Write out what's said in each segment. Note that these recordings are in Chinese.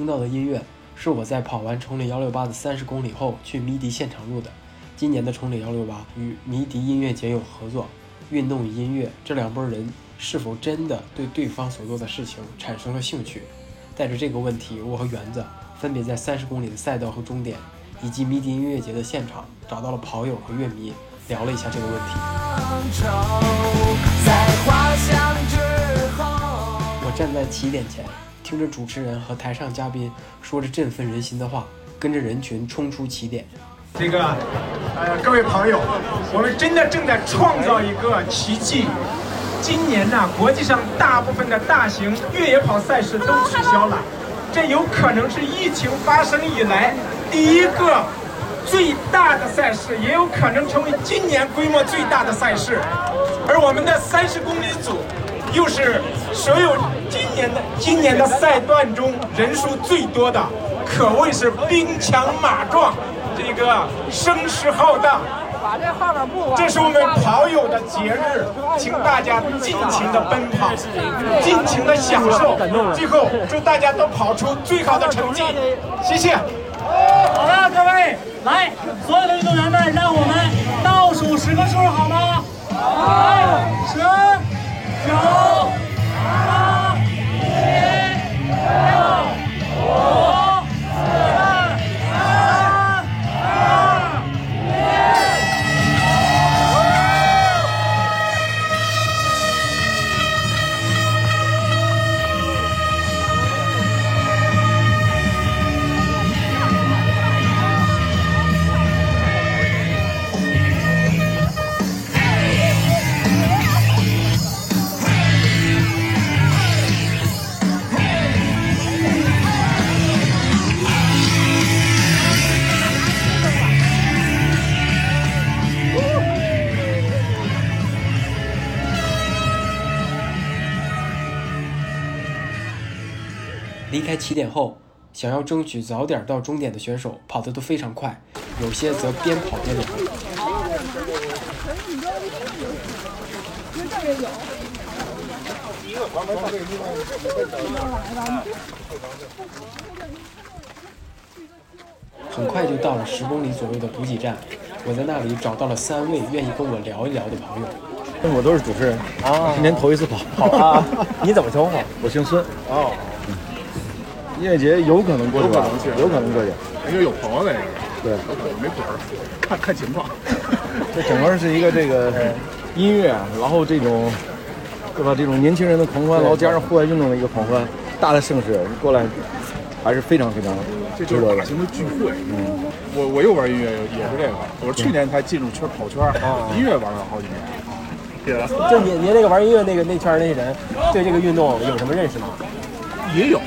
听到的音乐是我在跑完崇礼幺六八的三十公里后去迷笛现场录的。今年的崇礼幺六八与迷笛音乐节有合作，运动与音乐这两拨人是否真的对对方所做的事情产生了兴趣？带着这个问题，我和园子分别在三十公里的赛道和终点，以及迷笛音乐节的现场，找到了跑友和乐迷，聊了一下这个问题。我站在起点前。听着主持人和台上嘉宾说着振奋人心的话，跟着人群冲出起点。这个，呃，各位朋友，我们真的正在创造一个奇迹。今年呢，国际上大部分的大型越野跑赛事都取消了，这有可能是疫情发生以来第一个最大的赛事，也有可能成为今年规模最大的赛事。而我们的三十公里组。又是所有今年的今年的赛段中人数最多的，可谓是兵强马壮，这个声势浩大。这是我们跑友的节日，请大家尽情的奔跑，尽情的享受。最后祝大家都跑出最好的成绩，谢谢。好了，各位，来，所有的运动员们，让我们倒数十个数，好吗？好，十。九离开起点后，想要争取早点到终点的选手跑得都非常快，有些则边跑边聊。很快就到了十公里左右的补给站，我在那里找到了三位愿意跟我聊一聊的朋友。我都是主持人啊，今年头一次跑。好啊，你怎么称呼？我姓孙。哦。音乐节有可能过去，有可能去，有可能过去，因为有朋友在那边。对，有可能没准儿，看 看情况。这整个是一个这个音乐，然后这种，对吧？这种年轻人的狂欢，然后加上户外运动的一个狂欢，大的盛事过来，还是非常非常这就是大型的聚会。嗯，我我又玩音乐，也是这个。我去年才进入圈跑圈，音乐玩了好几年。对。就您您那个玩音乐那个那圈那些人，对这个运动有什么认识吗？也有。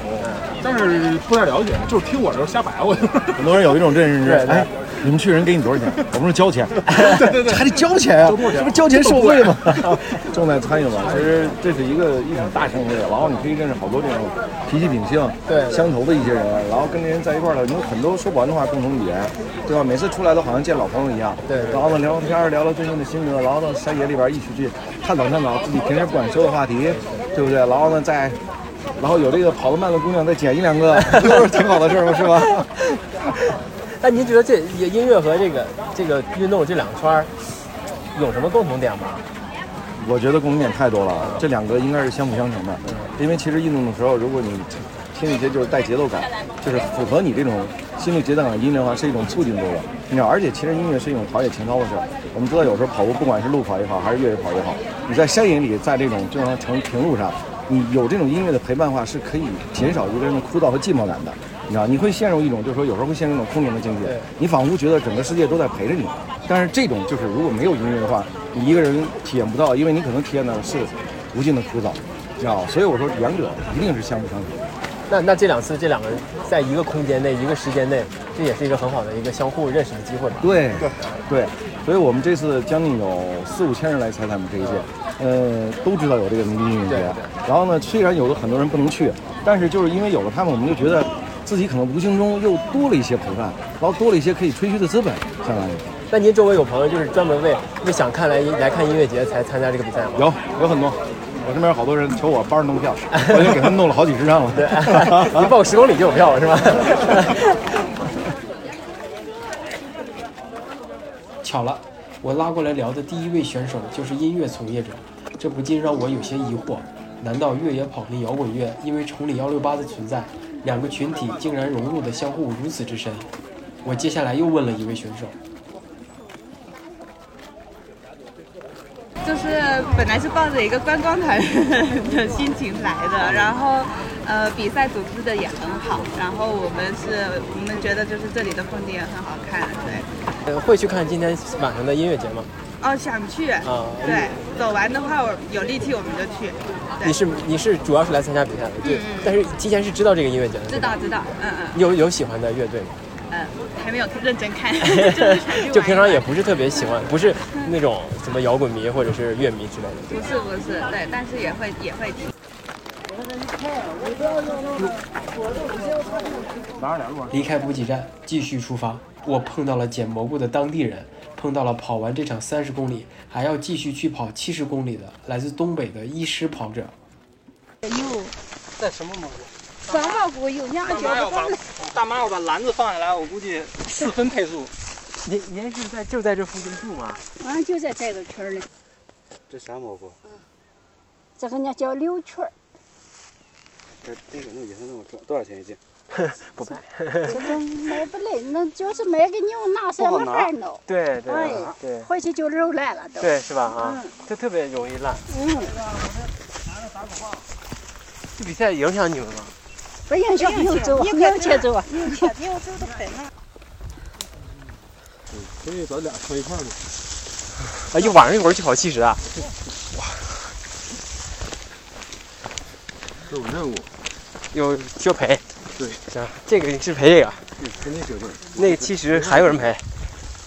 但是不太了解，就是听我这瞎白话。很多人有一种认识，哎，你们去人给你多少钱？我们是交钱，对对对，还得交钱啊，这不交钱受贿吗？重在参与嘛。其实这是一个一场大盛会，然后你可以认识好多这种脾气秉性对相投的一些人，然后跟这人在一块儿了，有很多说不完的话，共同语言，对吧？每次出来都好像见老朋友一样。对。然后呢，聊聊天，聊聊最近的心得，然后到山野里边一起去探讨探讨自己平时不敢说的话题，对不对？然后呢，再。然后有这个跑得慢的姑娘再捡一两个，都是挺好的事儿嘛，是吧？那您觉得这音乐和这个这个运动这两个圈儿有什么共同点吗？我觉得共同点太多了，这两个应该是相辅相成的。因为其实运动的时候，如果你听一些就是带节奏感，就是符合你这种心率节奏感的音乐的话，是一种促进作用。你知道，而且其实音乐是一种陶冶情操的事儿。我们知道，有时候跑步，不管是路跑也好，还是越野跑也好，你在山野里，在这种就像成平路上。你有这种音乐的陪伴的话，是可以减少一个人的枯燥和寂寞感的。你知道，你会陷入一种，就是说有时候会陷入一种空灵的境界。你仿佛觉得整个世界都在陪着你。但是这种就是如果没有音乐的话，你一个人体验不到，因为你可能体验的是无尽的枯燥，知道所以我说，两者一定是相辅相成。那那这两次这两个人在一个空间内、一个时间内，这也是一个很好的一个相互认识的机会吧？对对对。所以我们这次将近有四五千人来参加我们这一届。呃，都知道有这个迷笛音乐节，然后呢，虽然有的很多人不能去，但是就是因为有了他们，我们就觉得自己可能无形中又多了一些陪伴，然后多了一些可以吹嘘的资本，相当于。那您周围有朋友就是专门为为想看来来看音乐节才参加这个比赛吗？有，有很多，我身边有好多人求我帮着弄票，我已经给他们弄了好几十张了。对，一报十公里就有票了是吧？巧了，我拉过来聊的第一位选手就是音乐从业者，这不禁让我有些疑惑：难道越野跑跟摇滚乐因为崇礼幺六八的存在，两个群体竟然融入的相互如此之深？我接下来又问了一位选手。就是本来是抱着一个观光团的心情来的，然后呃比赛组织的也很好，然后我们是我们觉得就是这里的风景也很好看，对。呃，会去看今天晚上的音乐节吗？哦，想去。啊。对，走完的话，我有力气我们就去。你是你是主要是来参加比赛的，对。但是提前是知道这个音乐节的。知道知道，嗯嗯。有有喜欢的乐队吗？嗯，还没有认真看，就平常也不是特别喜欢，不是那种什么摇滚迷或者是乐迷之类的。不是不是，对，但是也会也会听。离开补给站，继续出发。我碰到了捡蘑菇的当地人，碰到了跑完这场三十公里还要继续去跑七十公里的来自东北的医师跑者。有。在什么蘑菇？三蘑菇有两大妈要把大妈要把篮子放下来，我估计四分配速。您您是在就在这附近住吗？俺就在这个圈儿里。这啥蘑菇？嗯，这个呢叫柳圈儿。这这个能野生那么多，多少钱一斤？不卖。这个卖不来，那就是买个牛拿什么法弄？对对对。回去就肉烂了都。对，是吧？啊，这特别容易烂。嗯。这比赛影响你们吗？不影响，你走，你快去走，你去，你要走得快嘛。嗯，可以咱俩穿一块儿吗？啊，一晚上一会儿就跑七十啊？哇！这有任务，有需要陪。对，行，这个是赔这个。对，肯定绝对。那个其实还有人赔。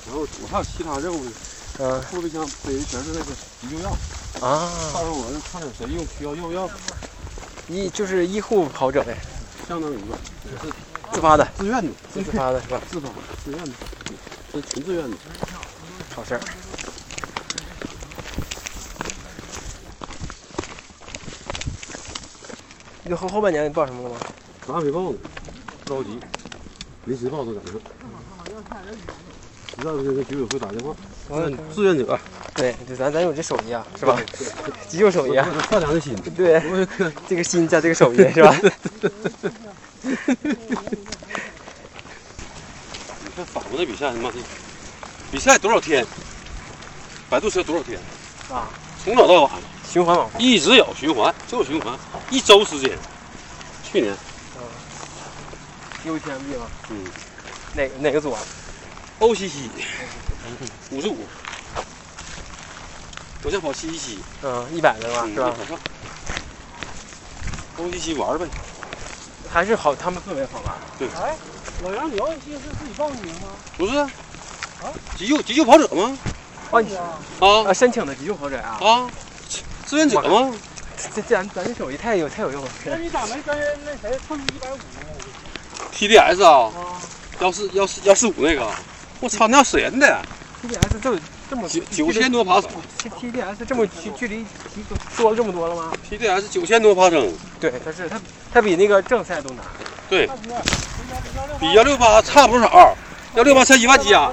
然后我还有其他任务呢。嗯。后备箱背的全是那个急救药。啊。到时候我看有谁用需要用药。医就是医护跑者呗。相当于吧，也是自发的、自愿的、自发的是吧？自发、自愿的，是纯自愿的，好事儿。你后后半年你报什么了吗？哪没报呢？不着急，临时报都赶上。实在不行给居委会打电话。志愿者。对对，咱咱有这手艺啊，是吧？急救手艺啊，善良的心。对，这个心加这个手艺是吧？你看法国的比赛，他妈的，比赛多少天？摆渡车多少天？啊，从早到晚，循环往复，一直有循环，就循环，一周时间。去年。嗯。UTMB 吗？嗯。哪哪个组啊？欧西西。五十五。我想跑七七七。嗯，一百的吧，是吧？欧西西玩呗。还是好，他们氛围好吧？对。哎，老杨，你奥西是自己报名吗？不是。啊？急救急救跑者吗？哦，你啊啊，申请的急救跑者啊？啊，志愿者吗？这这咱咱这手艺太有太有用了。那你咋没跟那谁蹭一百五呢？TDS 啊？幺四幺四幺四五那个，我操，那要死人的。TDS 这这么九九千多爬升，TDS 这么距距离多了这么多了吗？TDS 九千多爬升，对，它是它它比那个正赛都难，对，比幺六八差不少，幺六八才一万加。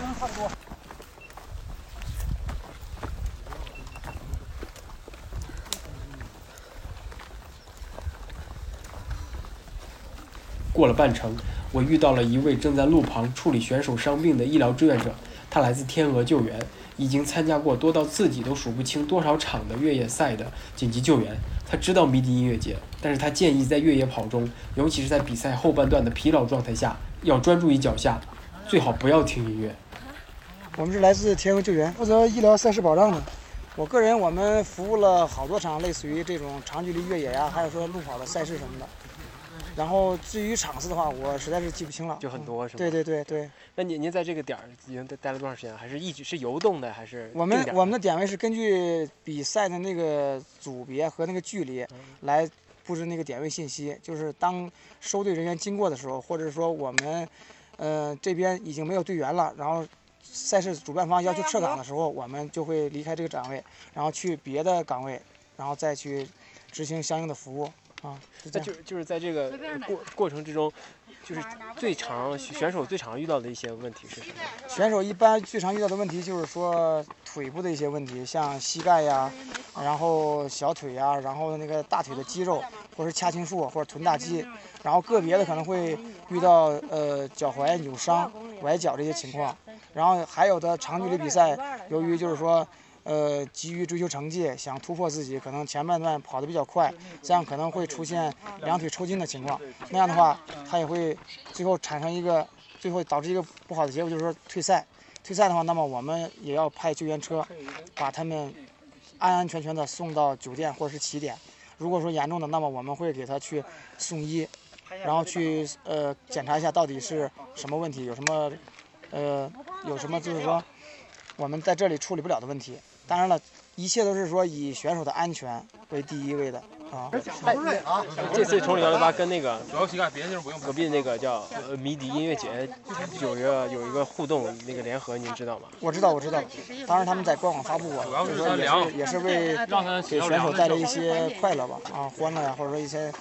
过了半程，我遇到了一位正在路旁处理选手伤病的医疗志愿者，他来自天鹅救援，已经参加过多到自己都数不清多少场的越野赛的紧急救援。他知道迷笛音乐节，但是他建议在越野跑中，尤其是在比赛后半段的疲劳状态下，要专注于脚下，最好不要听音乐。我们是来自天鹅救援，负责医疗赛事保障的。我个人，我们服务了好多场类似于这种长距离越野呀，还有说路跑的赛事什么的。然后至于场次的话，我实在是记不清了，就很多是吧？对对对对。那您您在这个点儿已经待待了多长时间？还是一直是游动的？还是我们我们的点位是根据比赛的那个组别和那个距离来布置那个点位信息。就是当收队人员经过的时候，或者说我们呃这边已经没有队员了，然后赛事主办方要求撤岗的时候，我们就会离开这个岗位，然后去别的岗位，然后再去执行相应的服务啊。那就就是在这个过过程之中，就是最常选手最常遇到的一些问题是什么？选手一般最常遇到的问题就是说腿部的一些问题，像膝盖呀，然后小腿呀，然后那个大腿的肌肉，或者是髂胫束或者臀大肌，然后个别的可能会遇到呃脚踝扭伤、崴脚这些情况，然后还有的长距离比赛，由于就是说。呃，急于追求成绩，想突破自己，可能前半段跑得比较快，这样可能会出现两腿抽筋的情况。那样的话，他也会最后产生一个，最后导致一个不好的结果，就是说退赛。退赛的话，那么我们也要派救援车，把他们安安全全的送到酒店或者是起点。如果说严重的，那么我们会给他去送医，然后去呃检查一下到底是什么问题，有什么呃有什么就是说我们在这里处理不了的问题。当然了，一切都是说以选手的安全为第一位的啊。这次崇礼幺六八跟那个隔壁那个叫呃迷笛音乐节有一个有一个互动那个联合，您知道吗？我知道，我知道。当时他们在官网发布过，就是说也是也是为给选手带来一些快乐吧，啊，欢乐呀，或者说一些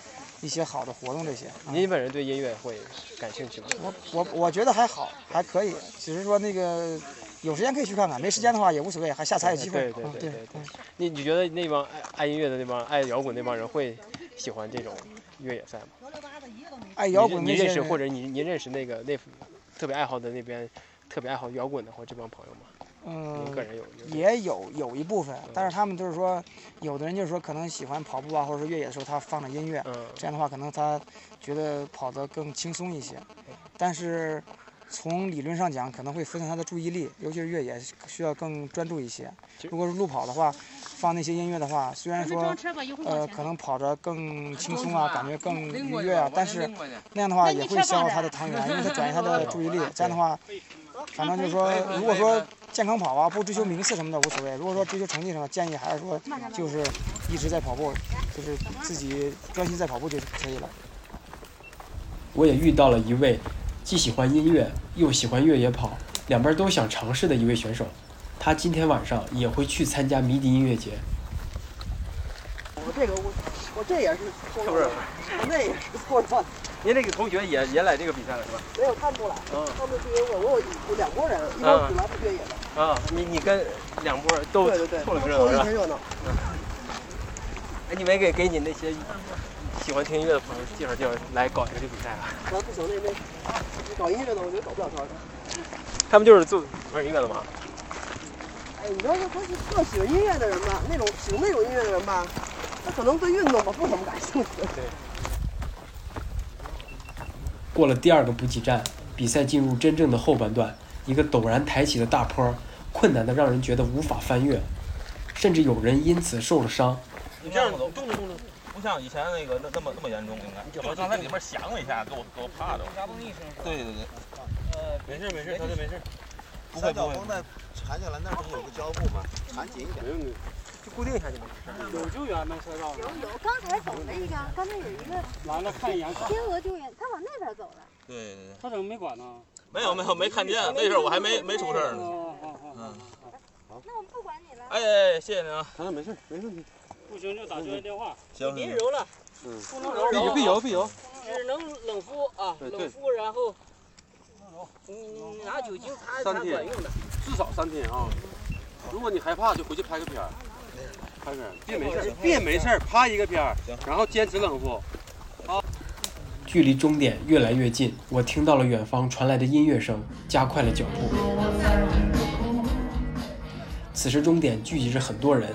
一些好的活动这些。您本人对音乐会感兴趣吗？我我我觉得还好，还可以，只是说那个。有时间可以去看看，没时间的话也无所谓，还下次还有机会。对对对对对。你你觉得那帮爱爱音乐的那帮爱摇滚那帮人会喜欢这种越野赛吗？爱摇滚你认识或者你你认识那个那特别爱好的那边特别爱好摇滚的或这帮朋友吗？嗯，个人有也有有一部分，但是他们就是说，有的人就是说可能喜欢跑步啊，或者说越野的时候他放着音乐，这样的话可能他觉得跑得更轻松一些，但是。从理论上讲，可能会分散他的注意力，尤其是越野需要更专注一些。如果是路跑的话，放那些音乐的话，虽然说呃可能跑着更轻松啊，感觉更愉悦啊，但是那样的话也会消耗他的糖原，因为他转移他的注意力。这样的话，反正就是说，如果说健康跑啊，不追求名次什么的无所谓。如果说追求成绩什么，建议还是说就是一直在跑步，就是自己专心在跑步就可以了。我也遇到了一位。既喜欢音乐又喜欢越野跑，两边都想尝试的一位选手，他今天晚上也会去参加迷笛音乐节。我这个我我这也是，是不是？我那也是错的。您这个同学也也来这个比赛了是吧？没有，他们不来。嗯。他们是因为我有两拨人，一帮是来越野的。啊，你你跟两拨都对对对，凑了热闹是吧？热闹。嗯。哎，你没给给你那些？喜欢听音乐的朋友介绍介绍，来搞一个这比赛啊！那不行，那那搞音乐的，我觉得搞不了团。他们就是做玩音乐的吗？哎，你知道，他是特喜欢音乐的人吧？那种喜欢那种音乐的人吧，他可能对运动吧不怎么感兴趣。对。过了第二个补给站，比赛进入真正的后半段。一个陡然抬起的大坡，困难的让人觉得无法翻越，甚至有人因此受了伤。你这样动动动动。不像以前那个那那么那么严重，应该。我刚才里面响了一下，给我给我怕的。对对对。呃，没事没事，小姐没事。不会不会。绷带缠下来，那不是有个胶布吗？缠紧一点。就固定一下就没事。有救援吗？车上？有有，刚才走了一个，刚才有一个。来了，看一眼。天鹅救援，他往那边走了。对对对。他怎么没管呢？没有没有没看见，那时候我还没没出事呢。哦哦哦。嗯。好。那我不管你了。哎哎，谢谢您啊。啊，没事没问题。不行就打救援电话。行。别揉了。嗯，不能揉，揉，别揉别揉，只能冷敷啊，冷敷，然后你你拿酒精擦擦管用的，至少三天啊。如果你害怕，就回去拍个片儿，拍片儿，别没事，别没事，拍一个片儿，然后坚持冷敷。好。距离终点越来越近，我听到了远方传来的音乐声，加快了脚步。此时终点聚集着很多人。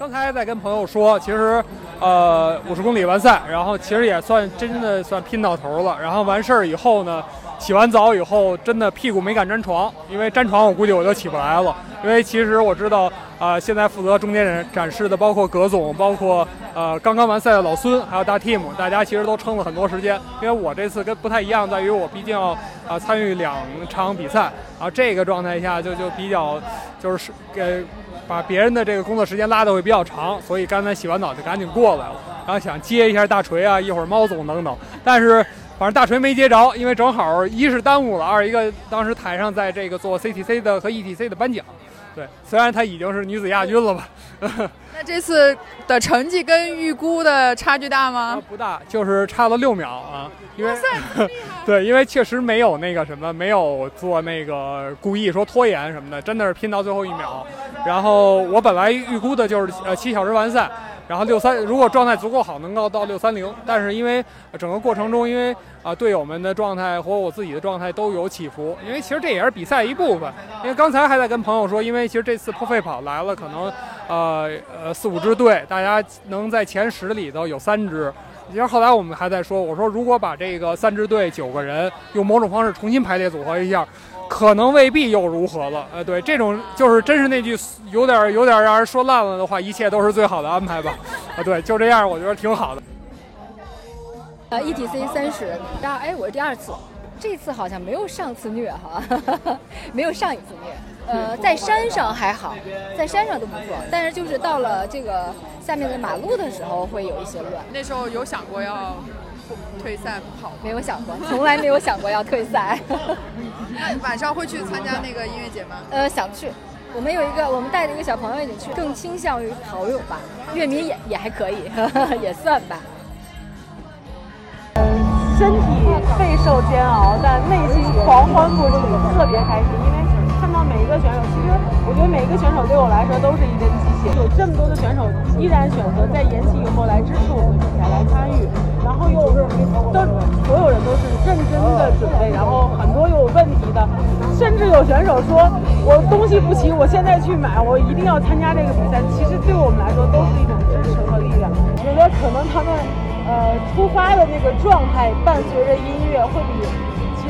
刚才在跟朋友说，其实，呃，五十公里完赛，然后其实也算真的算拼到头了。然后完事儿以后呢，洗完澡以后，真的屁股没敢沾床，因为沾床我估计我就起不来了。因为其实我知道，啊，现在负责中间展展示的包括葛总，包括呃刚刚完赛的老孙，还有大 team，大家其实都撑了很多时间。因为我这次跟不太一样，在于我毕竟要啊参与两场比赛，然啊这个状态下就就比较就是给。把别人的这个工作时间拉的会比较长，所以刚才洗完澡就赶紧过来了，然后想接一下大锤啊，一会儿猫总等等，但是反正大锤没接着，因为正好一是耽误了，二一个当时台上在这个做 CTC 的和 ETC 的颁奖，对，虽然她已经是女子亚军了吧。那这次的成绩跟预估的差距大吗？不大，就是差了六秒啊。因为对，因为确实没有那个什么，没有做那个故意说拖延什么的，真的是拼到最后一秒。然后我本来预估的就是呃七小时完赛。然后六三，如果状态足够好，能够到六三零。但是因为整个过程中，因为啊队友们的状态和我自己的状态都有起伏。因为其实这也是比赛一部分。因为刚才还在跟朋友说，因为其实这次破费跑来了，可能呃呃四五支队，大家能在前十里头有三支。其实后来我们还在说，我说如果把这个三支队九个人用某种方式重新排列组合一下。可能未必又如何了，呃，对，这种就是真是那句有点有点让人说烂了的话，一切都是最好的安排吧，啊，对，就这样，我觉得挺好的。呃，E T C 三十，第二，哎，我是第二次，这次好像没有上次虐哈，没有上一次虐，呃，在山上还好，在山上都不错，但是就是到了这个下面的马路的时候会有一些乱。那时候有想过要？退赛不跑，没有想过，从来没有想过要退赛。那晚上会去参加那个音乐节吗？呃，想去。我们有一个，我们带着一个小朋友一起去，更倾向于跑友吧。乐迷也也还可以，也算吧。身体备受煎熬，但内心狂欢不止，特别开心，因为。看到每一个选手，其实我觉得每一个选手对我来说都是一根机械。有这么多的选手依然选择在延期以后来支持我们的比赛来参与，然后又都所有人都是认真的准备，然后很多有问题的，甚至有选手说我东西不齐，我现在去买，我一定要参加这个比赛。其实对我们来说都是一种支持和力量。我觉得可能他们呃出发的那个状态伴随着音乐会比。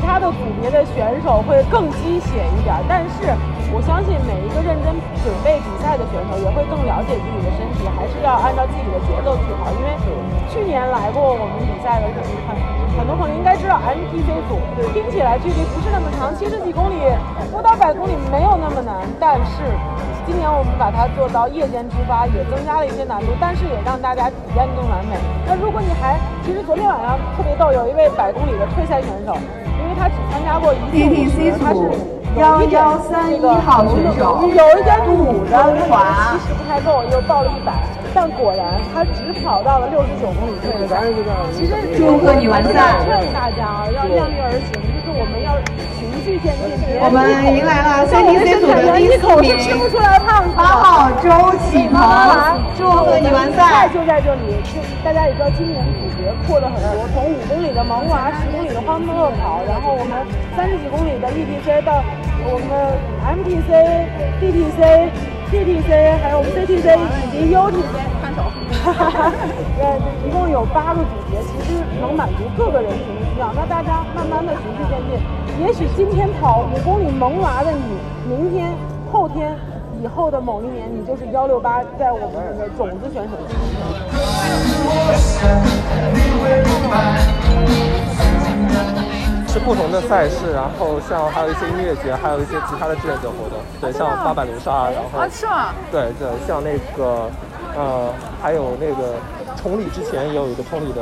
其他的组别的选手会更鸡血一点，但是我相信每一个认真准备比赛的选手也会更了解自己的身体，还是要按照自己的节奏去跑。因为去年来过我们比赛的很很多朋友应该知道，MPC 组听起来距离不是那么长，七十几公里不到百公里没有那么难，但是今年我们把它做到夜间出发，也增加了一些难度，但是也让大家体验更完美。那如果你还，其实昨天晚上特别逗，有一位百公里的退赛选手。他只参加过一次，他是幺幺三一号选手，有一点堵着，其实不太够，又报了一百，但果然他只跑到了六十九公里退赛。其实祝贺你完赛！劝大家啊，要量力而行，就是我们要。我们迎来了三 T C 组的第四名，八号周启鹏，祝贺你完赛！就在这里，大家也知道今年主角扩了很多，从五公里的萌娃，十公里的欢乐跑，然后。我们三十几公里的 ETC 到我们 MTC、DTC、TTC，还有我们 CTC 以及 UTC，呃，一共有八个组别，其实能满足各个人群的需要。那大家慢慢的循序渐进，也许今天跑五公里萌娃的你，明天、后天、以后的某一年，你就是幺六八在我们的种子选手。是不同的赛事，然后像还有一些音乐节，还有一些其他的志愿者活动。对，像八百流沙，然后啊是吗？对对，像那个呃，还有那个崇礼之前也有一个崇礼的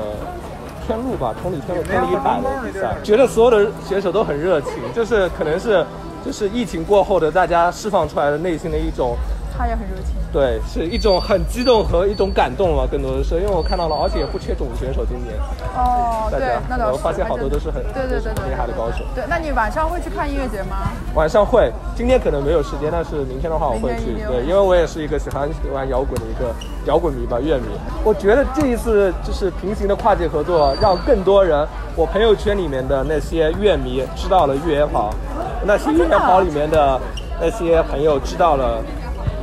天路吧，崇礼天路天路一百的比赛。觉得所有的选手都很热情，就是可能是就是疫情过后的大家释放出来的内心的一种。他也很热情。对，是一种很激动和一种感动吧，更多的是因为我看到了，而且也不缺种子选手今年。哦，对，那倒是。我发现好多都是很对对对厉害的高手。对，那你晚上会去看音乐节吗？晚上会，今天可能没有时间，但是明天的话我会去。对，因为我也是一个喜欢喜欢摇滚的一个摇滚迷吧，乐迷。我觉得这一次就是平行的跨界合作，让更多人，我朋友圈里面的那些乐迷知道了越野跑，那些越野跑里面的那些朋友知道了。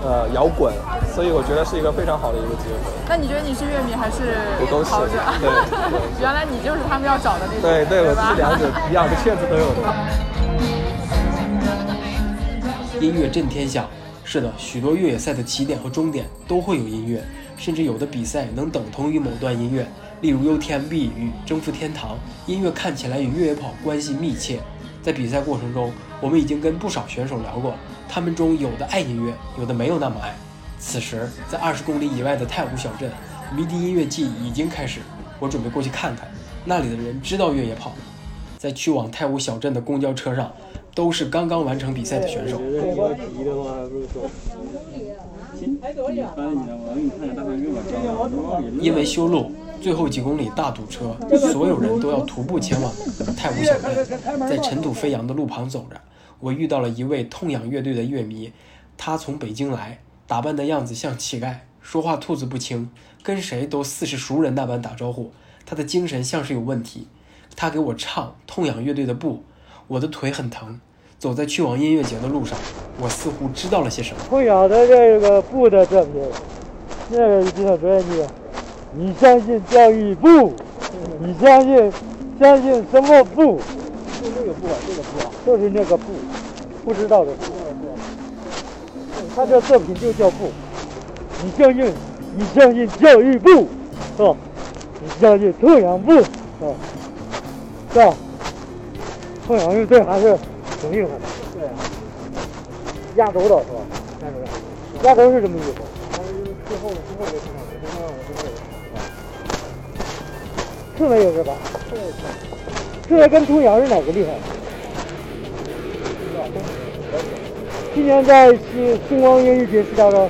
呃，摇滚，所以我觉得是一个非常好的一个结合。那你觉得你是乐迷还是跑者？对，原来你就是他们要找的那种。对对，我是两者一样的圈子都有的。音乐震天响，是的，许多越野赛的起点和终点都会有音乐，甚至有的比赛能等同于某段音乐，例如 UTMB 与征服天堂，音乐看起来与越野跑关系密切。在比赛过程中，我们已经跟不少选手聊过。他们中有的爱音乐，有的没有那么爱。此时，在二十公里以外的太湖小镇，迷笛音乐季已经开始。我准备过去看看，那里的人知道越野跑。在去往太湖小镇的公交车上，都是刚刚完成比赛的选手。因为修路，最后几公里大堵车，所有人都要徒步前往太武小镇。在尘土飞扬的路旁走着，我遇到了一位痛仰乐队的乐迷，他从北京来，打扮的样子像乞丐，说话吐字不清，跟谁都似是熟人那般打招呼。他的精神像是有问题。他给我唱痛仰乐队的《不》，我的腿很疼。走在去往音乐节的路上，我似乎知道了些什么。痛仰的这个《不》的作品，那个这首专辑，你相信教育部？你相信相信什么部？就这个不，这个不，就是那个部，不知道的部。他这作品就叫部。你相信你相信教育部，是吧？你相信痛仰部，啊，是吧？痛仰乐队还是挺厉害的。对啊。压轴的是吧？压轴的。压轴是什么意思？他是最后最后刺猬有是吧？刺猬。刺猬跟痛仰是哪个厉害？今年在星星光音乐节是当中，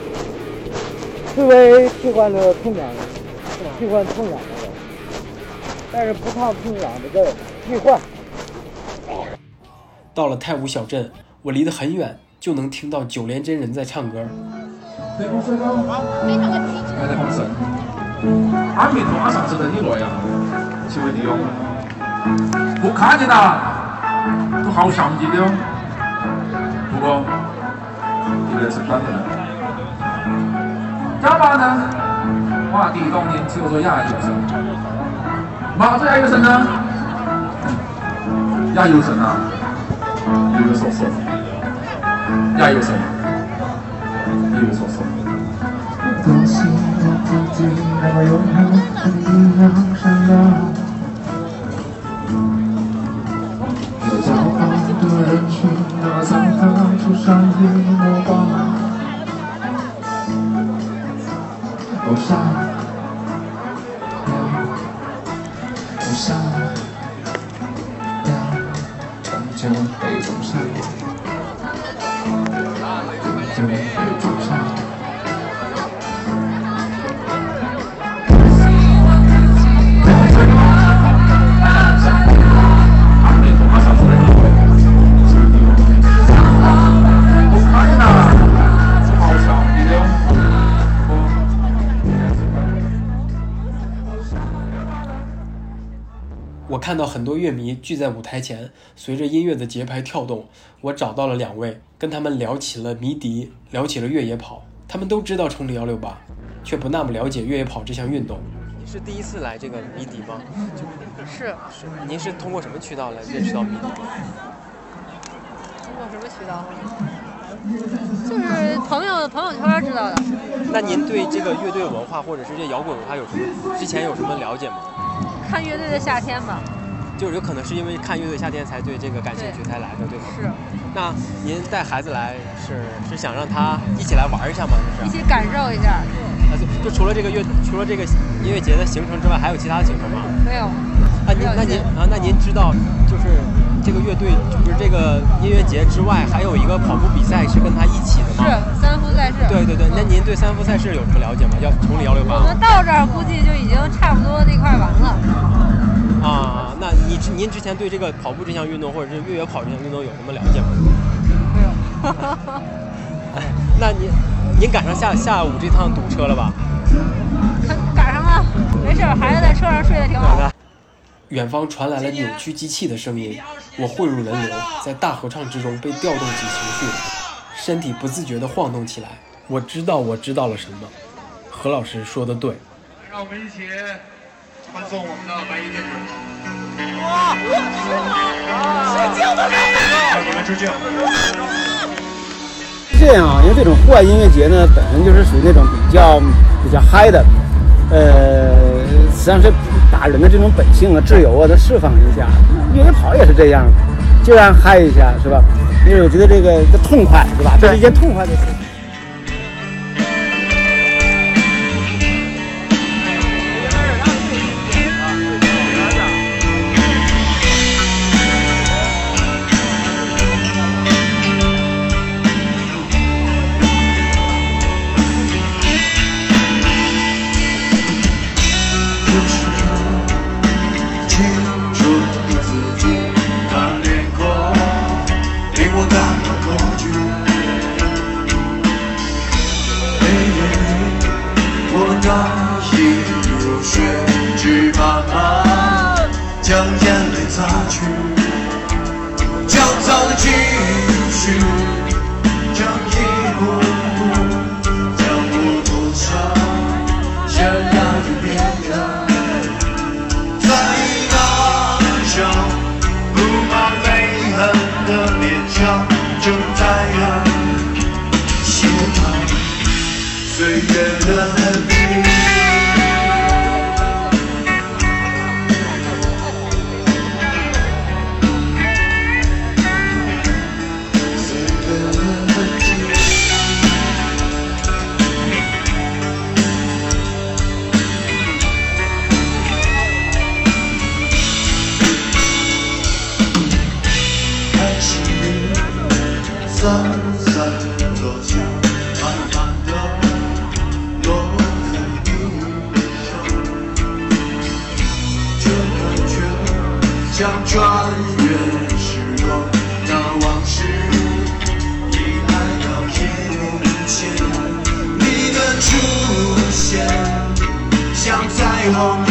刺猬替换了痛仰，替换痛仰那个，但是不唱痛仰这个替换。到了太武小镇，我离得很远，就能听到九连真人在唱歌。俺没马上值得你洛阳，请问你用？我看见了，都好像你的哦。不过，应该是转的。干嘛呢？我第一当年只有说亚优生，嘛子亚优生呢？亚优生啊！有有说说，亚优生，有有说说。多希望自己能永恒的一样闪耀。有骄傲的人群，那散发出闪耀的光。哦闪亮，哦闪亮，终究会走上，终究会走上。看到很多乐迷聚在舞台前，随着音乐的节拍跳动。我找到了两位，跟他们聊起了迷笛，聊起了越野跑。他们都知道崇礼幺六八，却不那么了解越野跑这项运动。你是第一次来这个迷笛吗？是。是。您是通过什么渠道来认识到迷笛？通过什么渠道？就是朋友朋友圈知道的。那您对这个乐队文化或者是这摇滚文化有什么之前有什么了解吗？看乐队的夏天吧，就是有可能是因为看乐队夏天才对这个感兴趣才来的，对吗？是。那您带孩子来是是想让他一起来玩一下吗？就是一起感受一下。啊，就就除了这个乐除了这个音乐节的行程之外，还有其他的行程吗？没有。啊，您那您啊那您知道就是这个乐队就是这个音乐节之外还有一个跑步比赛是跟他一起的吗？是三夫赛事。对对对，那您对三夫赛事有什么了解吗？要崇礼幺六八。我们到这儿估计就已经差不多那块完了。啊，那你您之前对这个跑步这项运动或者是越野跑这项运动有什么了解吗？没有。哎 那您您赶上下下午这趟堵车了吧？赶上了，没事，孩子在车上睡得挺好的。远方传来了扭曲机器的声音，我混入人流，在大合唱之中被调动起情绪，身体不自觉地晃动起来。我知道我知道了什么，何老师说的对。让我们一起欢送我们的白衣天使。哇！致敬的向你们致敬。是这样啊，因为这种户外音乐节呢，本身就是属于那种比较比较嗨的，呃，实际上是把人的这种本性啊、自由啊，都释放一下。越野跑也是这样，就让嗨一下，是吧？因为我觉得这个这痛快，是吧？这是一件痛快的事。情出